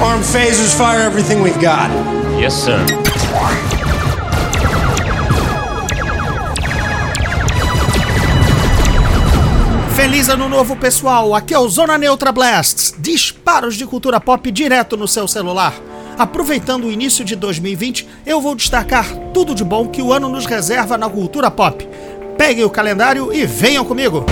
Arm phasers, fire everything we've got. Yes, sir. Feliz ano novo, pessoal! Aqui é o Zona Neutra Blasts, disparos de cultura pop direto no seu celular. Aproveitando o início de 2020, eu vou destacar tudo de bom que o ano nos reserva na cultura pop. Peguem o calendário e venham comigo!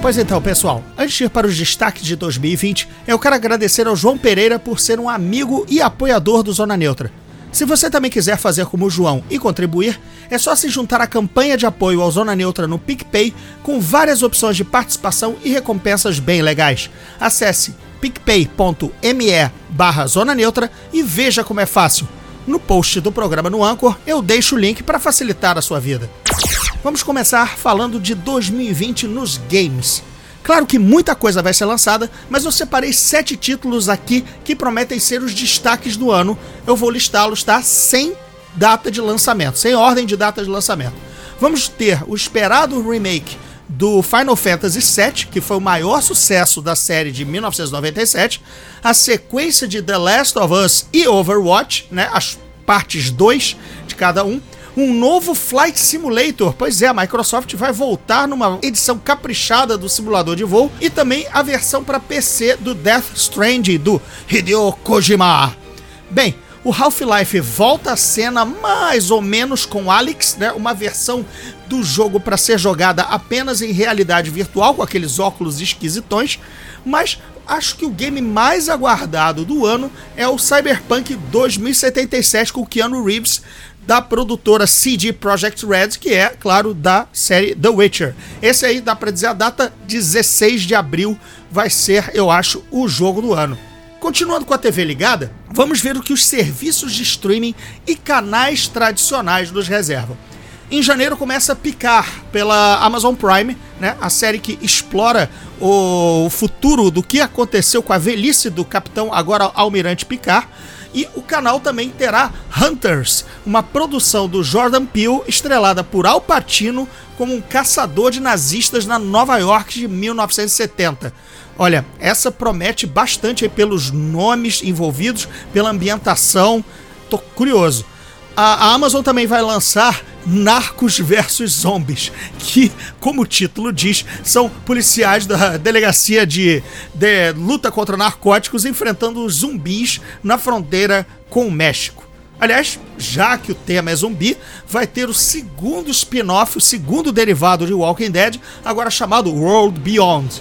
Pois então, pessoal, antes de ir para os destaques de 2020, eu quero agradecer ao João Pereira por ser um amigo e apoiador do Zona Neutra. Se você também quiser fazer como o João e contribuir, é só se juntar à campanha de apoio ao Zona Neutra no PicPay, com várias opções de participação e recompensas bem legais. Acesse picpay.me barra Zona Neutra e veja como é fácil. No post do programa no Anchor, eu deixo o link para facilitar a sua vida. Vamos começar falando de 2020 nos games. Claro que muita coisa vai ser lançada, mas eu separei sete títulos aqui que prometem ser os destaques do ano. Eu vou listá-los, tá? Sem data de lançamento, sem ordem de data de lançamento. Vamos ter o esperado remake do Final Fantasy VII, que foi o maior sucesso da série de 1997, a sequência de The Last of Us e Overwatch, né, as partes 2 de cada um, um novo Flight Simulator. Pois é, a Microsoft vai voltar numa edição caprichada do simulador de voo e também a versão para PC do Death Stranding do Hideo Kojima. Bem, o Half-Life volta à cena mais ou menos com Alex, né? Uma versão do jogo para ser jogada apenas em realidade virtual, com aqueles óculos esquisitões, mas acho que o game mais aguardado do ano é o Cyberpunk 2077 com Keanu Reeves da produtora CD Projekt Red, que é, claro, da série The Witcher. Esse aí dá para dizer a data 16 de abril vai ser, eu acho, o jogo do ano. Continuando com a TV ligada, vamos ver o que os serviços de streaming e canais tradicionais nos reservam. Em janeiro começa a picar pela Amazon Prime, né? A série que explora o futuro do que aconteceu com a velhice do capitão agora almirante Picard. E o canal também terá Hunters, uma produção do Jordan Peele estrelada por Al Pacino como um caçador de nazistas na Nova York de 1970. Olha, essa promete bastante pelos nomes envolvidos, pela ambientação. Tô curioso. A, Amazon também vai lançar Narcos versus Zombies, que, como o título diz, são policiais da delegacia de, de luta contra narcóticos enfrentando zumbis na fronteira com o México. Aliás, já que o tema é zumbi, vai ter o segundo spin-off, o segundo derivado de Walking Dead, agora chamado World Beyond.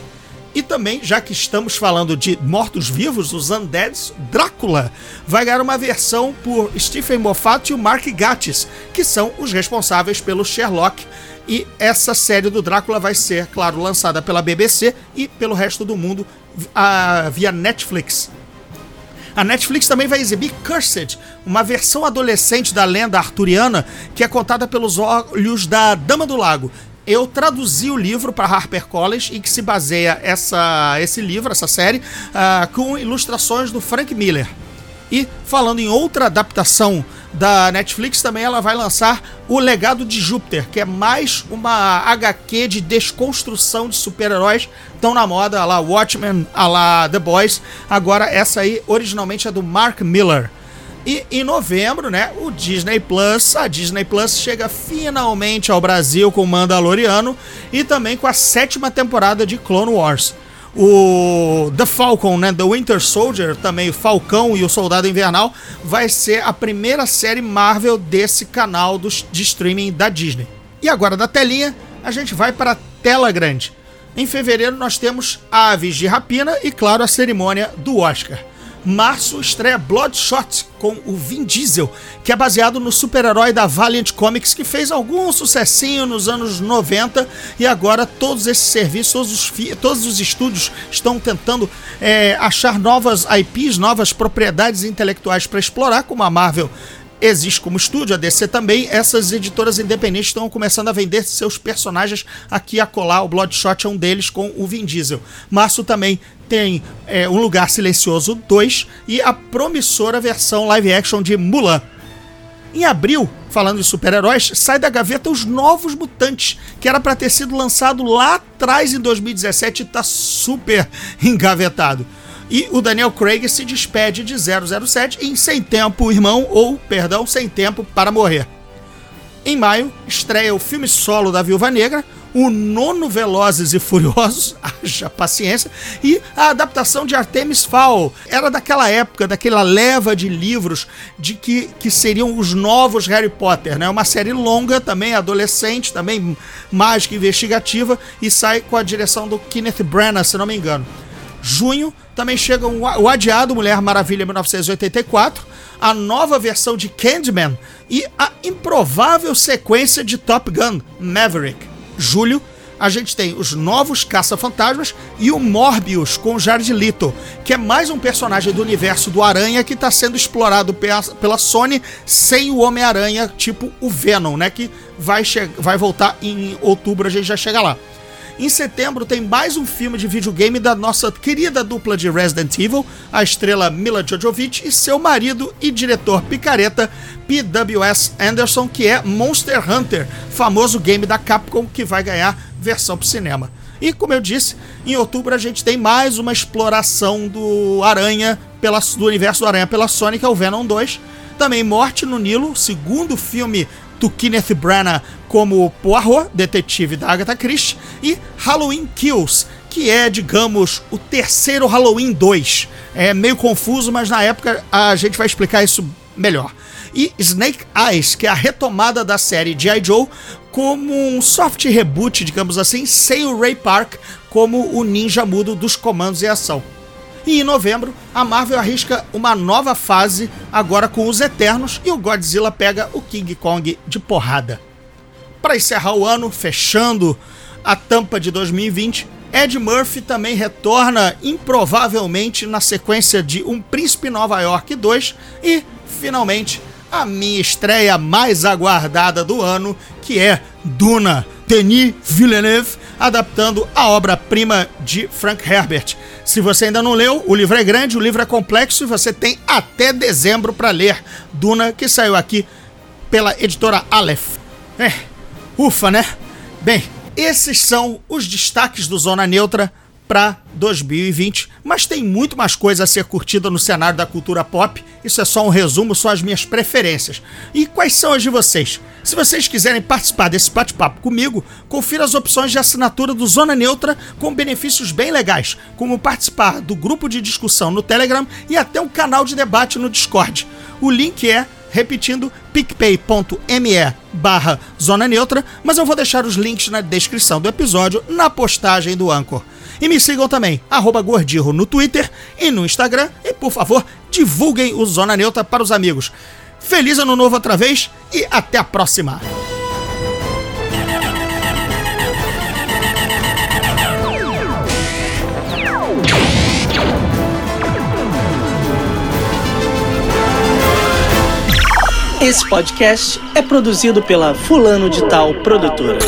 E também, já que estamos falando de mortos-vivos, os Undeads, Drácula vai ganhar uma versão por Stephen Moffat e o Mark Gatiss, que são os responsáveis pelo Sherlock. E essa série do Drácula vai ser, claro, lançada pela BBC e pelo resto do mundo a, via Netflix. A Netflix também vai exibir Cursed, uma versão adolescente da lenda arturiana que é contada pelos olhos da Dama do Lago, eu traduzi o livro para HarperCollins e que se baseia essa, esse livro, essa série, uh, com ilustrações do Frank Miller. E falando em outra adaptação da Netflix, também ela vai lançar O Legado de Júpiter, que é mais uma HQ de desconstrução de super-heróis tão na moda, a lá Watchmen, a lá The Boys. Agora essa aí originalmente é do Mark Miller. E em novembro, né, o Disney Plus, a Disney Plus chega finalmente ao Brasil com Mandaloriano e também com a sétima temporada de Clone Wars. O The Falcon, né, The Winter Soldier, também o Falcão e o Soldado Invernal, vai ser a primeira série Marvel desse canal dos, de streaming da Disney. E agora da telinha, a gente vai para a tela grande. Em fevereiro nós temos Aves de Rapina e, claro, a cerimônia do Oscar março estreia Bloodshot com o Vin Diesel, que é baseado no super-herói da Valiant Comics que fez algum sucessinho nos anos 90 e agora todos esses serviços, todos os, todos os estúdios estão tentando é, achar novas IPs, novas propriedades intelectuais para explorar, como a Marvel existe como estúdio, a DC também, essas editoras independentes estão começando a vender seus personagens aqui a colar. O Bloodshot é um deles com o Vin Diesel. Março também tem é, Um Lugar Silencioso 2 e a promissora versão live action de Mulan. Em abril, falando de super-heróis, sai da gaveta Os Novos Mutantes, que era para ter sido lançado lá atrás em 2017 e tá super engavetado. E o Daniel Craig se despede de 007 em Sem Tempo, Irmão, ou, perdão, Sem Tempo para Morrer. Em maio, estreia o filme solo da Viúva Negra, o nono Velozes e Furiosos, haja paciência, e a adaptação de Artemis Fowl. Era daquela época, daquela leva de livros de que, que seriam os novos Harry Potter, né? Uma série longa, também adolescente, também mágica investigativa, e sai com a direção do Kenneth Branagh, se não me engano. Junho também chega o adiado Mulher Maravilha 1984, a nova versão de Candyman e a improvável sequência de Top Gun Maverick julho, a gente tem os novos Caça-Fantasmas e o Morbius com Jared Leto, que é mais um personagem do universo do Aranha que está sendo explorado pela Sony sem o Homem-Aranha, tipo o Venom, né? Que vai, vai voltar em outubro, a gente já chega lá. Em setembro tem mais um filme de videogame da nossa querida dupla de Resident Evil, a estrela Mila Jovovich e seu marido e diretor picareta P.W.S. Anderson, que é Monster Hunter, famoso game da Capcom que vai ganhar versão para cinema. E como eu disse, em outubro a gente tem mais uma exploração do Aranha, pela, do universo do Aranha pela Sonic, é o Venom 2. Também Morte no Nilo, segundo filme do Kenneth Branagh como Poirot, detetive da Agatha Christie, e Halloween Kills, que é, digamos, o terceiro Halloween 2. É meio confuso, mas na época a gente vai explicar isso melhor. E Snake Eyes, que é a retomada da série G.I. Joe como um soft reboot, digamos assim, sem o Ray Park como o ninja mudo dos comandos e ação. E em novembro, a Marvel arrisca uma nova fase, agora com os Eternos, e o Godzilla pega o King Kong de porrada. Para encerrar o ano, fechando a tampa de 2020, Ed Murphy também retorna improvavelmente na sequência de Um Príncipe Nova York 2 e, finalmente, a minha estreia mais aguardada do ano, que é Duna, Denis Villeneuve, adaptando a obra-prima de Frank Herbert. Se você ainda não leu, o livro é grande, o livro é complexo e você tem até dezembro para ler. Duna, que saiu aqui pela editora Aleph. É, ufa, né? Bem, esses são os destaques do Zona Neutra para 2020, mas tem muito mais coisa a ser curtida no cenário da cultura pop. Isso é só um resumo, são as minhas preferências. E quais são as de vocês? Se vocês quiserem participar desse bate-papo comigo, confira as opções de assinatura do Zona Neutra com benefícios bem legais, como participar do grupo de discussão no Telegram e até um canal de debate no Discord. O link é repetindo, picpay.me barra Zona Neutra, mas eu vou deixar os links na descrição do episódio, na postagem do Anchor. E me sigam também, Gordirro no Twitter e no Instagram. E por favor, divulguem o Zona Neutra para os amigos. Feliz ano novo outra vez e até a próxima! Esse podcast é produzido pela Fulano de Tal Produtora.